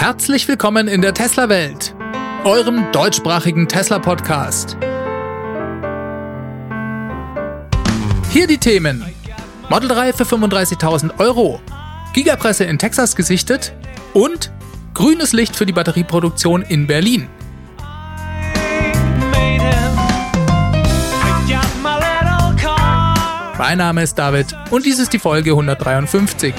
Herzlich willkommen in der Tesla-Welt, eurem deutschsprachigen Tesla-Podcast. Hier die Themen. Model 3 für 35.000 Euro, Gigapresse in Texas gesichtet und grünes Licht für die Batterieproduktion in Berlin. Mein Name ist David und dies ist die Folge 153.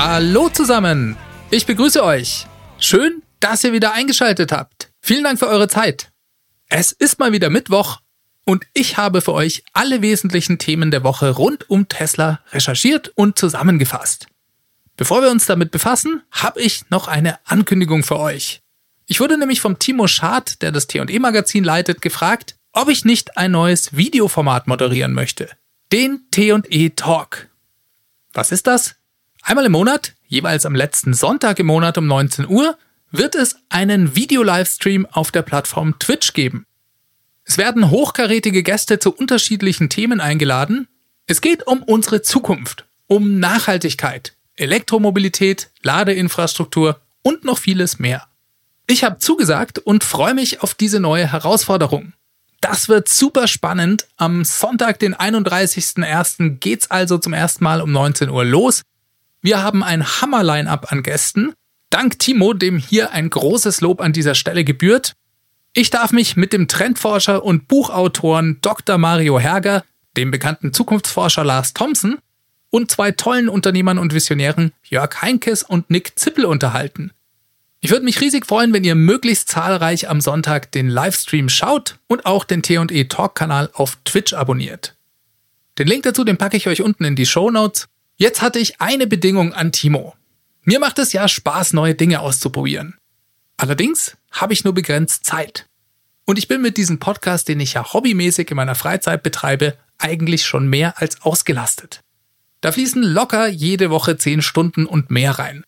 Hallo zusammen, ich begrüße euch. Schön, dass ihr wieder eingeschaltet habt. Vielen Dank für eure Zeit. Es ist mal wieder Mittwoch und ich habe für euch alle wesentlichen Themen der Woche rund um Tesla recherchiert und zusammengefasst. Bevor wir uns damit befassen, habe ich noch eine Ankündigung für euch. Ich wurde nämlich vom Timo Schad, der das T&E Magazin leitet, gefragt, ob ich nicht ein neues Videoformat moderieren möchte. Den T&E Talk. Was ist das? Einmal im Monat, jeweils am letzten Sonntag im Monat um 19 Uhr, wird es einen Video-Livestream auf der Plattform Twitch geben. Es werden hochkarätige Gäste zu unterschiedlichen Themen eingeladen. Es geht um unsere Zukunft, um Nachhaltigkeit, Elektromobilität, Ladeinfrastruktur und noch vieles mehr. Ich habe zugesagt und freue mich auf diese neue Herausforderung. Das wird super spannend. Am Sonntag, den 31.01. geht's also zum ersten Mal um 19 Uhr los. Wir haben ein Hammer-Line-Up an Gästen. Dank Timo, dem hier ein großes Lob an dieser Stelle gebührt. Ich darf mich mit dem Trendforscher und Buchautoren Dr. Mario Herger, dem bekannten Zukunftsforscher Lars Thompson und zwei tollen Unternehmern und Visionären Jörg Heinkes und Nick Zippel unterhalten. Ich würde mich riesig freuen, wenn ihr möglichst zahlreich am Sonntag den Livestream schaut und auch den T&E Talk Kanal auf Twitch abonniert. Den Link dazu, den packe ich euch unten in die Show Notes Jetzt hatte ich eine Bedingung an Timo. Mir macht es ja Spaß, neue Dinge auszuprobieren. Allerdings habe ich nur begrenzt Zeit. Und ich bin mit diesem Podcast, den ich ja hobbymäßig in meiner Freizeit betreibe, eigentlich schon mehr als ausgelastet. Da fließen locker jede Woche 10 Stunden und mehr rein.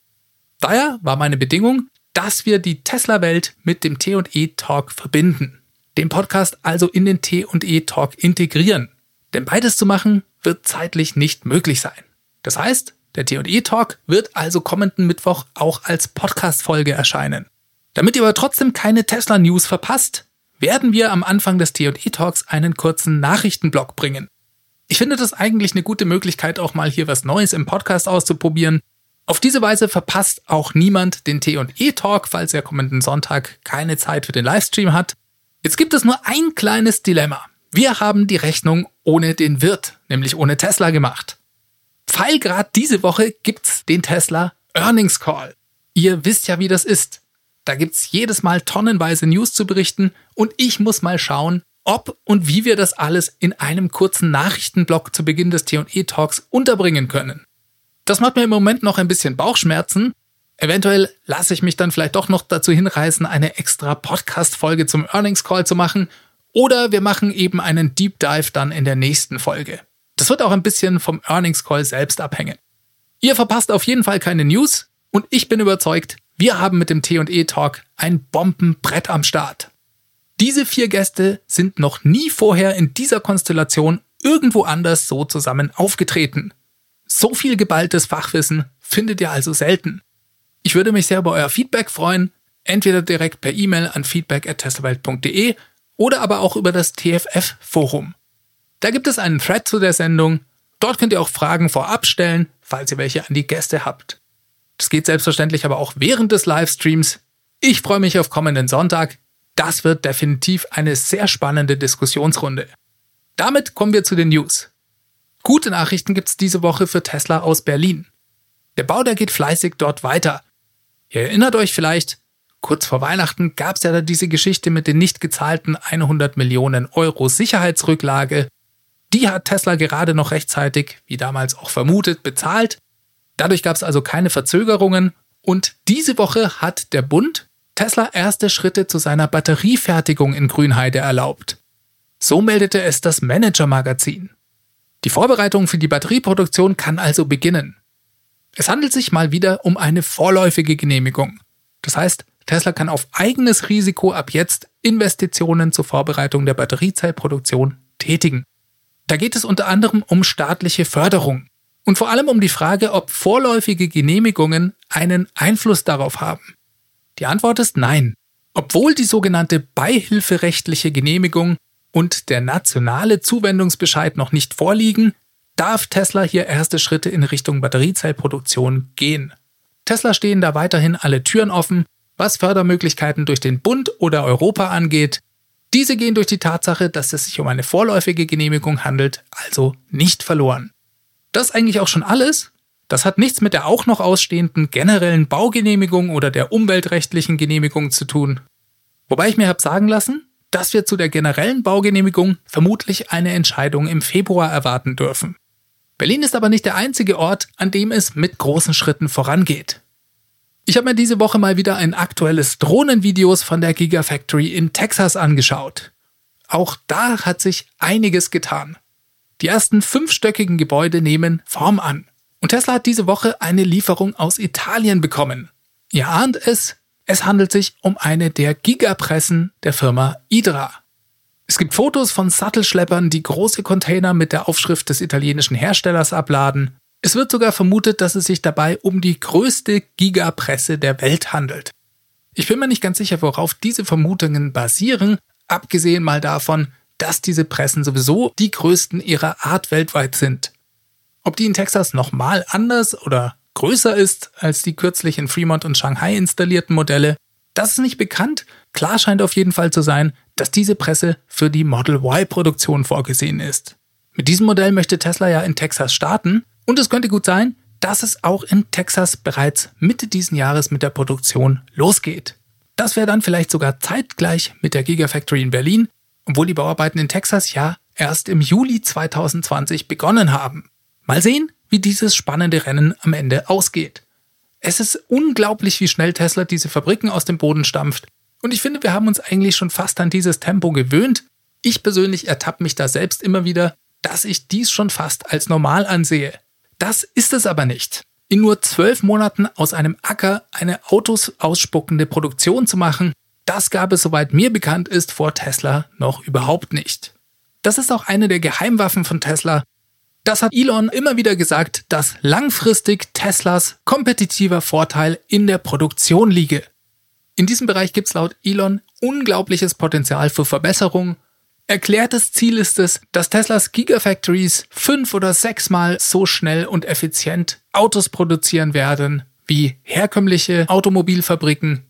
Daher war meine Bedingung, dass wir die Tesla-Welt mit dem T&E Talk verbinden. Den Podcast also in den T&E Talk integrieren. Denn beides zu machen wird zeitlich nicht möglich sein. Das heißt, der T&E Talk wird also kommenden Mittwoch auch als Podcast-Folge erscheinen. Damit ihr aber trotzdem keine Tesla News verpasst, werden wir am Anfang des T&E Talks einen kurzen Nachrichtenblock bringen. Ich finde das eigentlich eine gute Möglichkeit, auch mal hier was Neues im Podcast auszuprobieren. Auf diese Weise verpasst auch niemand den T&E Talk, falls er kommenden Sonntag keine Zeit für den Livestream hat. Jetzt gibt es nur ein kleines Dilemma. Wir haben die Rechnung ohne den Wirt, nämlich ohne Tesla gemacht. Weil gerade diese Woche gibt's den Tesla Earnings Call. Ihr wisst ja, wie das ist. Da gibt's jedes Mal tonnenweise News zu berichten und ich muss mal schauen, ob und wie wir das alles in einem kurzen Nachrichtenblock zu Beginn des T&E Talks unterbringen können. Das macht mir im Moment noch ein bisschen Bauchschmerzen. Eventuell lasse ich mich dann vielleicht doch noch dazu hinreißen, eine extra Podcast-Folge zum Earnings Call zu machen. Oder wir machen eben einen Deep Dive dann in der nächsten Folge. Das wird auch ein bisschen vom Earnings Call selbst abhängen. Ihr verpasst auf jeden Fall keine News und ich bin überzeugt, wir haben mit dem T&E Talk ein Bombenbrett am Start. Diese vier Gäste sind noch nie vorher in dieser Konstellation irgendwo anders so zusammen aufgetreten. So viel geballtes Fachwissen findet ihr also selten. Ich würde mich sehr über euer Feedback freuen, entweder direkt per E-Mail an feedback@teslawelt.de oder aber auch über das TFF Forum. Da gibt es einen Thread zu der Sendung. Dort könnt ihr auch Fragen vorab stellen, falls ihr welche an die Gäste habt. Das geht selbstverständlich aber auch während des Livestreams. Ich freue mich auf kommenden Sonntag. Das wird definitiv eine sehr spannende Diskussionsrunde. Damit kommen wir zu den News. Gute Nachrichten gibt's diese Woche für Tesla aus Berlin. Der Bau, der geht fleißig dort weiter. Ihr erinnert euch vielleicht, kurz vor Weihnachten gab's ja da diese Geschichte mit den nicht gezahlten 100 Millionen Euro Sicherheitsrücklage die hat Tesla gerade noch rechtzeitig, wie damals auch vermutet, bezahlt. Dadurch gab es also keine Verzögerungen und diese Woche hat der Bund Tesla erste Schritte zu seiner Batteriefertigung in Grünheide erlaubt. So meldete es das Manager-Magazin. Die Vorbereitung für die Batterieproduktion kann also beginnen. Es handelt sich mal wieder um eine vorläufige Genehmigung. Das heißt, Tesla kann auf eigenes Risiko ab jetzt Investitionen zur Vorbereitung der Batteriezellproduktion tätigen. Da geht es unter anderem um staatliche Förderung und vor allem um die Frage, ob vorläufige Genehmigungen einen Einfluss darauf haben. Die Antwort ist nein. Obwohl die sogenannte beihilferechtliche Genehmigung und der nationale Zuwendungsbescheid noch nicht vorliegen, darf Tesla hier erste Schritte in Richtung Batteriezellproduktion gehen. Tesla stehen da weiterhin alle Türen offen, was Fördermöglichkeiten durch den Bund oder Europa angeht. Diese gehen durch die Tatsache, dass es sich um eine vorläufige Genehmigung handelt, also nicht verloren. Das eigentlich auch schon alles. Das hat nichts mit der auch noch ausstehenden generellen Baugenehmigung oder der umweltrechtlichen Genehmigung zu tun. Wobei ich mir habe sagen lassen, dass wir zu der generellen Baugenehmigung vermutlich eine Entscheidung im Februar erwarten dürfen. Berlin ist aber nicht der einzige Ort, an dem es mit großen Schritten vorangeht. Ich habe mir diese Woche mal wieder ein aktuelles Drohnenvideos von der Gigafactory in Texas angeschaut. Auch da hat sich einiges getan. Die ersten fünfstöckigen Gebäude nehmen Form an. Und Tesla hat diese Woche eine Lieferung aus Italien bekommen. Ihr ahnt es, es handelt sich um eine der Gigapressen der Firma Idra. Es gibt Fotos von Sattelschleppern, die große Container mit der Aufschrift des italienischen Herstellers abladen. Es wird sogar vermutet, dass es sich dabei um die größte Gigapresse der Welt handelt. Ich bin mir nicht ganz sicher, worauf diese Vermutungen basieren, abgesehen mal davon, dass diese Pressen sowieso die größten ihrer Art weltweit sind. Ob die in Texas nochmal anders oder größer ist als die kürzlich in Fremont und Shanghai installierten Modelle, das ist nicht bekannt. Klar scheint auf jeden Fall zu sein, dass diese Presse für die Model Y-Produktion vorgesehen ist. Mit diesem Modell möchte Tesla ja in Texas starten und es könnte gut sein, dass es auch in Texas bereits Mitte diesen Jahres mit der Produktion losgeht. Das wäre dann vielleicht sogar zeitgleich mit der Gigafactory in Berlin, obwohl die Bauarbeiten in Texas ja erst im Juli 2020 begonnen haben. Mal sehen, wie dieses spannende Rennen am Ende ausgeht. Es ist unglaublich, wie schnell Tesla diese Fabriken aus dem Boden stampft. Und ich finde, wir haben uns eigentlich schon fast an dieses Tempo gewöhnt. Ich persönlich ertappe mich da selbst immer wieder, dass ich dies schon fast als normal ansehe. Das ist es aber nicht. In nur zwölf Monaten aus einem Acker eine Autos ausspuckende Produktion zu machen, das gab es, soweit mir bekannt ist, vor Tesla noch überhaupt nicht. Das ist auch eine der Geheimwaffen von Tesla, das hat Elon immer wieder gesagt, dass langfristig Teslas kompetitiver Vorteil in der Produktion liege. In diesem Bereich gibt es laut Elon unglaubliches Potenzial für Verbesserung. Erklärtes Ziel ist es, dass Teslas Gigafactories fünf oder sechsmal so schnell und effizient Autos produzieren werden wie herkömmliche Automobilfabriken.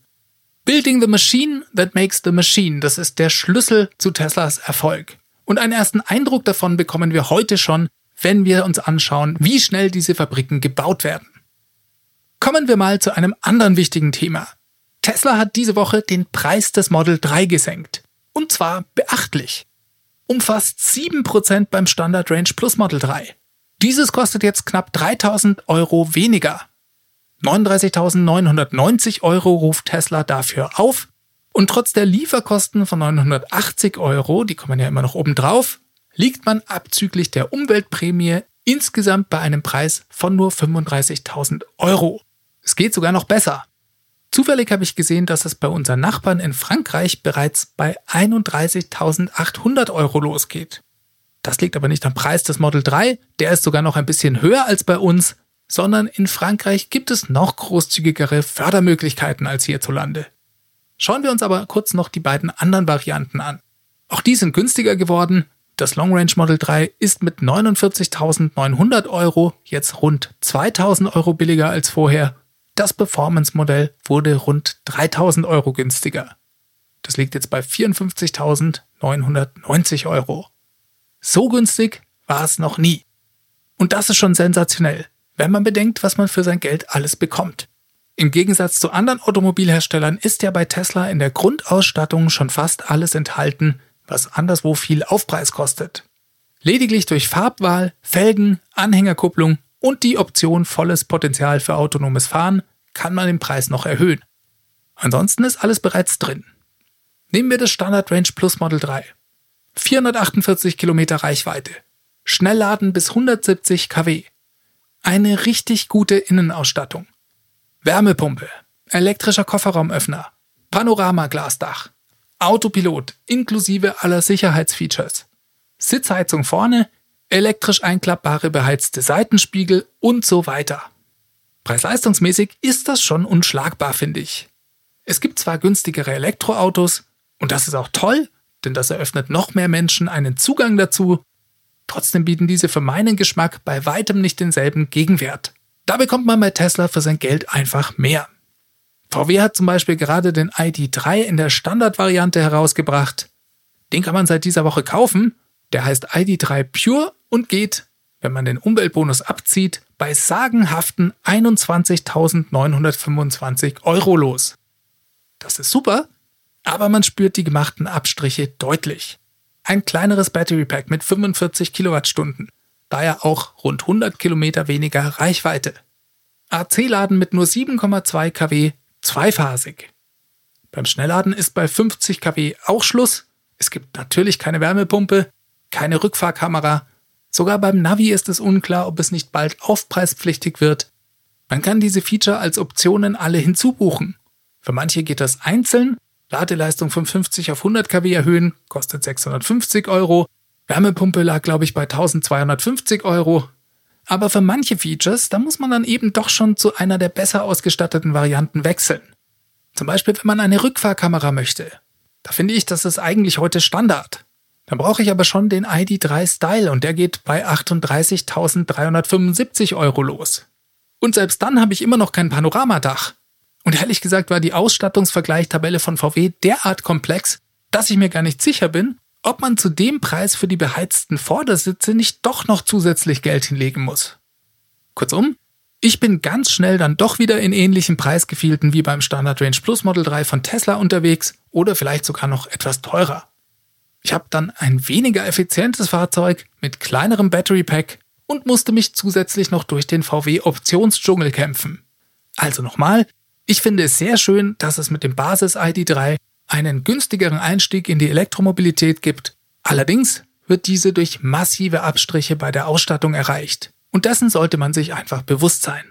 Building the machine that makes the machine, das ist der Schlüssel zu Teslas Erfolg. Und einen ersten Eindruck davon bekommen wir heute schon, wenn wir uns anschauen, wie schnell diese Fabriken gebaut werden. Kommen wir mal zu einem anderen wichtigen Thema. Tesla hat diese Woche den Preis des Model 3 gesenkt. Und zwar beachtlich. Um fast 7% beim Standard Range Plus Model 3. Dieses kostet jetzt knapp 3000 Euro weniger. 39.990 Euro ruft Tesla dafür auf. Und trotz der Lieferkosten von 980 Euro, die kommen ja immer noch oben drauf, liegt man abzüglich der Umweltprämie insgesamt bei einem Preis von nur 35.000 Euro. Es geht sogar noch besser. Zufällig habe ich gesehen, dass es bei unseren Nachbarn in Frankreich bereits bei 31.800 Euro losgeht. Das liegt aber nicht am Preis des Model 3, der ist sogar noch ein bisschen höher als bei uns, sondern in Frankreich gibt es noch großzügigere Fördermöglichkeiten als hierzulande. Schauen wir uns aber kurz noch die beiden anderen Varianten an. Auch die sind günstiger geworden, das Long Range Model 3 ist mit 49.900 Euro jetzt rund 2.000 Euro billiger als vorher. Das Performance Modell wurde rund 3.000 Euro günstiger. Das liegt jetzt bei 54.990 Euro. So günstig war es noch nie. Und das ist schon sensationell, wenn man bedenkt, was man für sein Geld alles bekommt. Im Gegensatz zu anderen Automobilherstellern ist ja bei Tesla in der Grundausstattung schon fast alles enthalten, was anderswo viel Aufpreis kostet. Lediglich durch Farbwahl, Felgen, Anhängerkupplung und die Option volles Potenzial für autonomes Fahren kann man den Preis noch erhöhen. Ansonsten ist alles bereits drin. Nehmen wir das Standard Range Plus Model 3. 448 Kilometer Reichweite. Schnellladen bis 170 kW. Eine richtig gute Innenausstattung. Wärmepumpe. Elektrischer Kofferraumöffner. Panoramaglasdach, Autopilot inklusive aller Sicherheitsfeatures, Sitzheizung vorne, elektrisch einklappbare beheizte Seitenspiegel und so weiter. Preis-leistungsmäßig ist das schon unschlagbar, finde ich. Es gibt zwar günstigere Elektroautos, und das ist auch toll, denn das eröffnet noch mehr Menschen einen Zugang dazu, trotzdem bieten diese für meinen Geschmack bei weitem nicht denselben Gegenwert. Da bekommt man bei Tesla für sein Geld einfach mehr. VW hat zum Beispiel gerade den ID3 in der Standardvariante herausgebracht. Den kann man seit dieser Woche kaufen. Der heißt ID3 Pure und geht, wenn man den Umweltbonus abzieht, bei sagenhaften 21.925 Euro los. Das ist super, aber man spürt die gemachten Abstriche deutlich. Ein kleineres Battery Pack mit 45 Kilowattstunden, daher auch rund 100 Kilometer weniger Reichweite. AC-Laden mit nur 7,2 kW, zweiphasig. Beim Schnellladen ist bei 50 kW auch Schluss. Es gibt natürlich keine Wärmepumpe, keine Rückfahrkamera. Sogar beim Navi ist es unklar, ob es nicht bald aufpreispflichtig wird. Man kann diese Feature als Optionen alle hinzubuchen. Für manche geht das einzeln. Ladeleistung von 50 auf 100 kW erhöhen, kostet 650 Euro. Wärmepumpe lag, glaube ich, bei 1250 Euro. Aber für manche Features, da muss man dann eben doch schon zu einer der besser ausgestatteten Varianten wechseln. Zum Beispiel, wenn man eine Rückfahrkamera möchte. Da finde ich, das ist eigentlich heute Standard. Dann brauche ich aber schon den ID3 Style und der geht bei 38.375 Euro los. Und selbst dann habe ich immer noch kein Panoramadach. Und ehrlich gesagt war die Ausstattungsvergleichtabelle von VW derart komplex, dass ich mir gar nicht sicher bin, ob man zu dem Preis für die beheizten Vordersitze nicht doch noch zusätzlich Geld hinlegen muss. Kurzum, ich bin ganz schnell dann doch wieder in ähnlichen Preisgefilden wie beim Standard Range Plus Model 3 von Tesla unterwegs oder vielleicht sogar noch etwas teurer. Ich habe dann ein weniger effizientes Fahrzeug mit kleinerem Battery Pack und musste mich zusätzlich noch durch den VW Optionsdschungel kämpfen. Also nochmal, ich finde es sehr schön, dass es mit dem Basis ID3 einen günstigeren Einstieg in die Elektromobilität gibt. Allerdings wird diese durch massive Abstriche bei der Ausstattung erreicht. Und dessen sollte man sich einfach bewusst sein.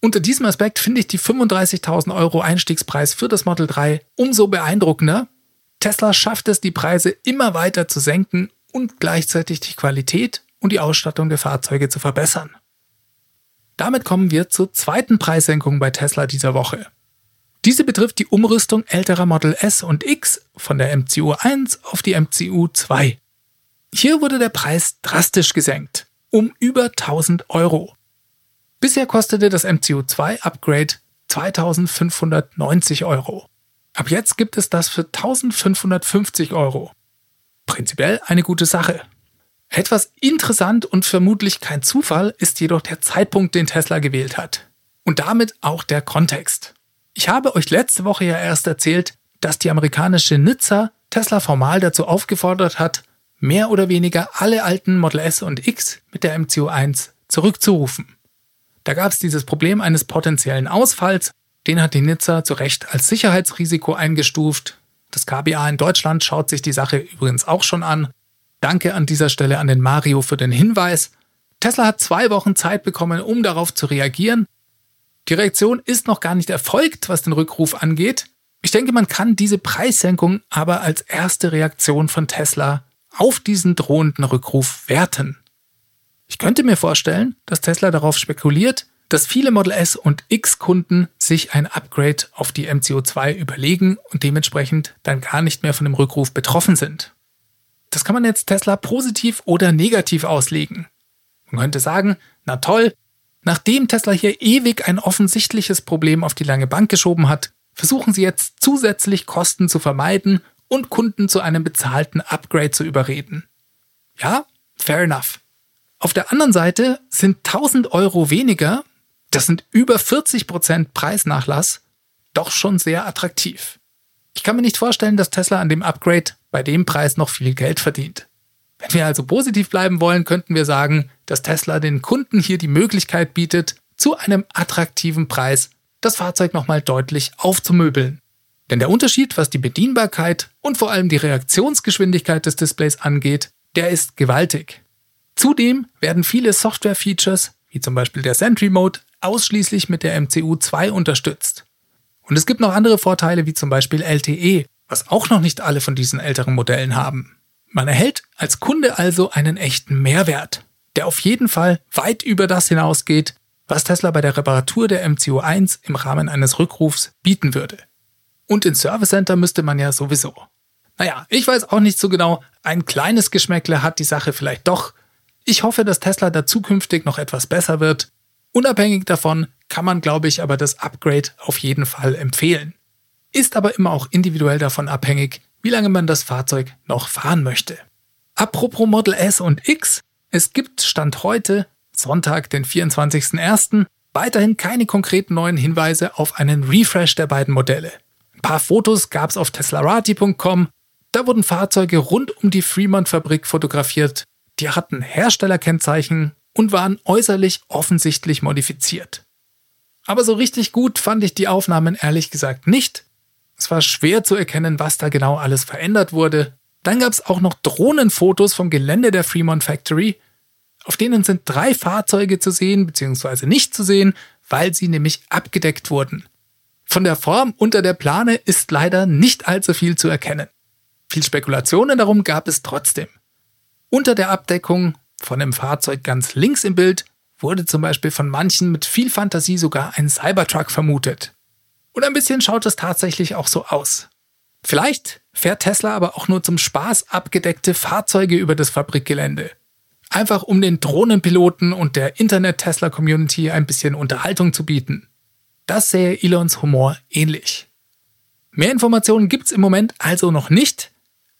Unter diesem Aspekt finde ich die 35.000 Euro Einstiegspreis für das Model 3 umso beeindruckender. Tesla schafft es, die Preise immer weiter zu senken und gleichzeitig die Qualität und die Ausstattung der Fahrzeuge zu verbessern. Damit kommen wir zur zweiten Preissenkung bei Tesla dieser Woche. Diese betrifft die Umrüstung älterer Model S und X von der MCU 1 auf die MCU 2. Hier wurde der Preis drastisch gesenkt, um über 1000 Euro. Bisher kostete das MCU 2 Upgrade 2590 Euro. Ab jetzt gibt es das für 1550 Euro. Prinzipiell eine gute Sache. Etwas interessant und vermutlich kein Zufall ist jedoch der Zeitpunkt, den Tesla gewählt hat. Und damit auch der Kontext. Ich habe euch letzte Woche ja erst erzählt, dass die amerikanische Nizza Tesla formal dazu aufgefordert hat, mehr oder weniger alle alten Model S und X mit der MCU1 zurückzurufen. Da gab es dieses Problem eines potenziellen Ausfalls, den hat die Nizza zu Recht als Sicherheitsrisiko eingestuft. Das KBA in Deutschland schaut sich die Sache übrigens auch schon an. Danke an dieser Stelle an den Mario für den Hinweis. Tesla hat zwei Wochen Zeit bekommen, um darauf zu reagieren die Reaktion ist noch gar nicht erfolgt, was den Rückruf angeht. Ich denke, man kann diese Preissenkung aber als erste Reaktion von Tesla auf diesen drohenden Rückruf werten. Ich könnte mir vorstellen, dass Tesla darauf spekuliert, dass viele Model S und X Kunden sich ein Upgrade auf die MCO2 überlegen und dementsprechend dann gar nicht mehr von dem Rückruf betroffen sind. Das kann man jetzt Tesla positiv oder negativ auslegen. Man könnte sagen, na toll, Nachdem Tesla hier ewig ein offensichtliches Problem auf die lange Bank geschoben hat, versuchen sie jetzt zusätzlich Kosten zu vermeiden und Kunden zu einem bezahlten Upgrade zu überreden. Ja, fair enough. Auf der anderen Seite sind 1000 Euro weniger, das sind über 40% Preisnachlass, doch schon sehr attraktiv. Ich kann mir nicht vorstellen, dass Tesla an dem Upgrade bei dem Preis noch viel Geld verdient. Wenn wir also positiv bleiben wollen, könnten wir sagen, dass Tesla den Kunden hier die Möglichkeit bietet, zu einem attraktiven Preis das Fahrzeug nochmal deutlich aufzumöbeln. Denn der Unterschied, was die Bedienbarkeit und vor allem die Reaktionsgeschwindigkeit des Displays angeht, der ist gewaltig. Zudem werden viele Software-Features, wie zum Beispiel der Sentry Mode, ausschließlich mit der MCU 2 unterstützt. Und es gibt noch andere Vorteile wie zum Beispiel LTE, was auch noch nicht alle von diesen älteren Modellen haben. Man erhält als Kunde also einen echten Mehrwert, der auf jeden Fall weit über das hinausgeht, was Tesla bei der Reparatur der MCU1 im Rahmen eines Rückrufs bieten würde. Und ins Service Center müsste man ja sowieso. Naja, ich weiß auch nicht so genau, ein kleines Geschmäckle hat die Sache vielleicht doch. Ich hoffe, dass Tesla da zukünftig noch etwas besser wird. Unabhängig davon kann man, glaube ich, aber das Upgrade auf jeden Fall empfehlen. Ist aber immer auch individuell davon abhängig, wie lange man das Fahrzeug noch fahren möchte. Apropos Model S und X, es gibt Stand heute, Sonntag, den 24.01., weiterhin keine konkreten neuen Hinweise auf einen Refresh der beiden Modelle. Ein paar Fotos gab es auf teslarati.com, da wurden Fahrzeuge rund um die Fremont-Fabrik fotografiert, die hatten Herstellerkennzeichen und waren äußerlich offensichtlich modifiziert. Aber so richtig gut fand ich die Aufnahmen ehrlich gesagt nicht. Es war schwer zu erkennen, was da genau alles verändert wurde. Dann gab es auch noch Drohnenfotos vom Gelände der Fremont Factory. Auf denen sind drei Fahrzeuge zu sehen, beziehungsweise nicht zu sehen, weil sie nämlich abgedeckt wurden. Von der Form unter der Plane ist leider nicht allzu viel zu erkennen. Viel Spekulationen darum gab es trotzdem. Unter der Abdeckung von dem Fahrzeug ganz links im Bild wurde zum Beispiel von manchen mit viel Fantasie sogar ein Cybertruck vermutet. Und ein bisschen schaut es tatsächlich auch so aus. Vielleicht fährt Tesla aber auch nur zum Spaß abgedeckte Fahrzeuge über das Fabrikgelände. Einfach um den Drohnenpiloten und der Internet-Tesla-Community ein bisschen Unterhaltung zu bieten. Das sähe Elons Humor ähnlich. Mehr Informationen gibt's im Moment also noch nicht.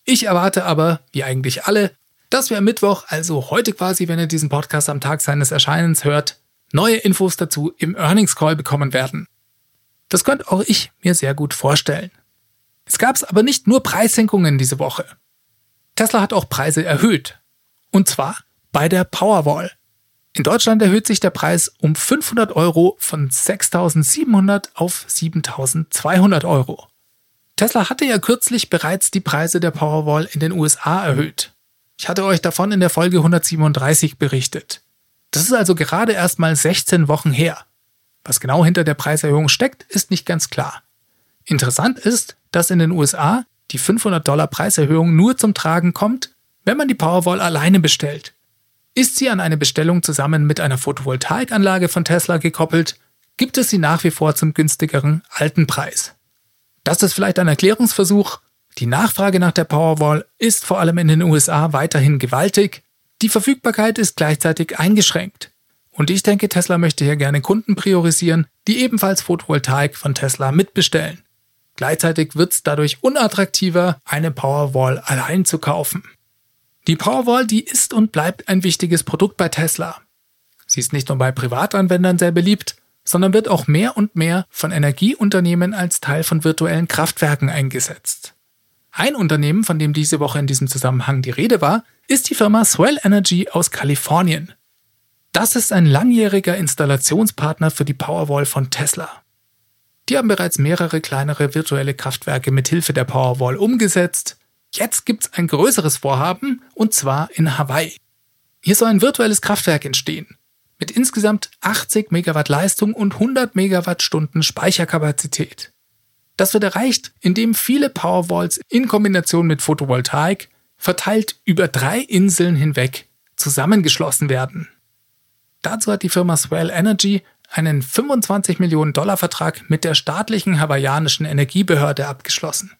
Ich erwarte aber, wie eigentlich alle, dass wir am Mittwoch, also heute quasi, wenn ihr diesen Podcast am Tag seines Erscheinens hört, neue Infos dazu im Earnings Call bekommen werden. Das könnte auch ich mir sehr gut vorstellen. Es gab aber nicht nur Preissenkungen diese Woche. Tesla hat auch Preise erhöht. Und zwar bei der Powerwall. In Deutschland erhöht sich der Preis um 500 Euro von 6.700 auf 7.200 Euro. Tesla hatte ja kürzlich bereits die Preise der Powerwall in den USA erhöht. Ich hatte euch davon in der Folge 137 berichtet. Das ist also gerade erst mal 16 Wochen her. Was genau hinter der Preiserhöhung steckt, ist nicht ganz klar. Interessant ist, dass in den USA die 500 Dollar Preiserhöhung nur zum Tragen kommt, wenn man die Powerwall alleine bestellt. Ist sie an eine Bestellung zusammen mit einer Photovoltaikanlage von Tesla gekoppelt, gibt es sie nach wie vor zum günstigeren alten Preis. Das ist vielleicht ein Erklärungsversuch, die Nachfrage nach der Powerwall ist vor allem in den USA weiterhin gewaltig, die Verfügbarkeit ist gleichzeitig eingeschränkt. Und ich denke, Tesla möchte hier gerne Kunden priorisieren, die ebenfalls Photovoltaik von Tesla mitbestellen. Gleichzeitig wird es dadurch unattraktiver, eine Powerwall allein zu kaufen. Die Powerwall, die ist und bleibt ein wichtiges Produkt bei Tesla. Sie ist nicht nur bei Privatanwendern sehr beliebt, sondern wird auch mehr und mehr von Energieunternehmen als Teil von virtuellen Kraftwerken eingesetzt. Ein Unternehmen, von dem diese Woche in diesem Zusammenhang die Rede war, ist die Firma Swell Energy aus Kalifornien. Das ist ein langjähriger Installationspartner für die Powerwall von Tesla. Die haben bereits mehrere kleinere virtuelle Kraftwerke mit Hilfe der Powerwall umgesetzt. Jetzt gibt's ein größeres Vorhaben, und zwar in Hawaii. Hier soll ein virtuelles Kraftwerk entstehen, mit insgesamt 80 Megawatt Leistung und 100 Megawattstunden Speicherkapazität. Das wird erreicht, indem viele Powerwalls in Kombination mit Photovoltaik verteilt über drei Inseln hinweg zusammengeschlossen werden. Dazu hat die Firma Swell Energy einen 25 Millionen Dollar Vertrag mit der staatlichen hawaiianischen Energiebehörde abgeschlossen.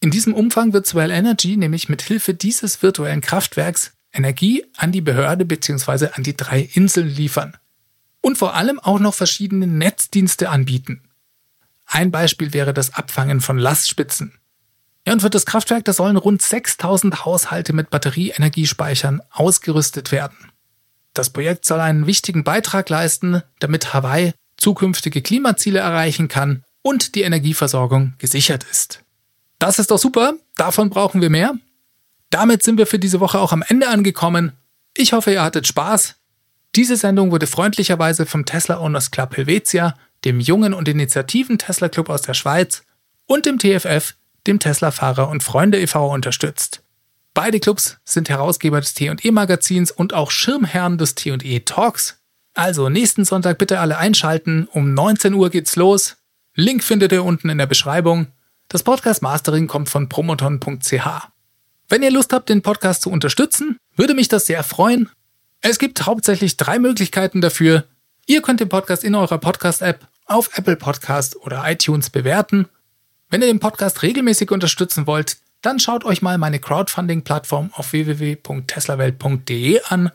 In diesem Umfang wird Swell Energy nämlich mit Hilfe dieses virtuellen Kraftwerks Energie an die Behörde bzw. an die drei Inseln liefern. Und vor allem auch noch verschiedene Netzdienste anbieten. Ein Beispiel wäre das Abfangen von Lastspitzen. Ja, und für das Kraftwerk, da sollen rund 6000 Haushalte mit Batterieenergiespeichern ausgerüstet werden. Das Projekt soll einen wichtigen Beitrag leisten, damit Hawaii zukünftige Klimaziele erreichen kann und die Energieversorgung gesichert ist. Das ist doch super, davon brauchen wir mehr. Damit sind wir für diese Woche auch am Ende angekommen. Ich hoffe, ihr hattet Spaß. Diese Sendung wurde freundlicherweise vom Tesla Owners Club Helvetia dem Jungen und Initiativen Tesla Club aus der Schweiz und dem TFF, dem Tesla Fahrer und Freunde e.V. unterstützt. Beide Clubs sind Herausgeber des T&E Magazins und auch Schirmherren des T&E Talks. Also nächsten Sonntag bitte alle einschalten, um 19 Uhr geht's los. Link findet ihr unten in der Beschreibung. Das Podcast Mastering kommt von promoton.ch. Wenn ihr Lust habt, den Podcast zu unterstützen, würde mich das sehr freuen. Es gibt hauptsächlich drei Möglichkeiten dafür. Ihr könnt den Podcast in eurer Podcast-App auf Apple Podcast oder iTunes bewerten. Wenn ihr den Podcast regelmäßig unterstützen wollt, dann schaut euch mal meine Crowdfunding-Plattform auf www.teslawelt.de an.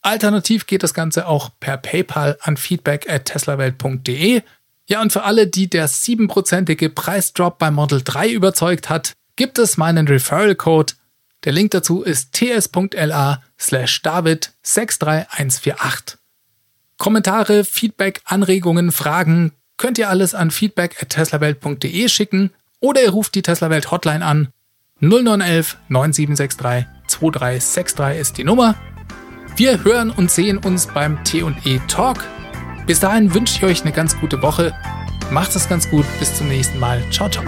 Alternativ geht das Ganze auch per PayPal an feedback at teslawelt.de. Ja, und für alle, die der 7%ige Preisdrop bei Model 3 überzeugt hat, gibt es meinen Referral-Code. Der Link dazu ist ts.la slash david 63148. Kommentare, Feedback, Anregungen, Fragen könnt ihr alles an feedback at teslawelt.de schicken oder ihr ruft die Teslawelt Hotline an 0911 9763 2363 ist die Nummer. Wir hören und sehen uns beim T&E Talk. Bis dahin wünsche ich euch eine ganz gute Woche. Macht es ganz gut. Bis zum nächsten Mal. Ciao, ciao.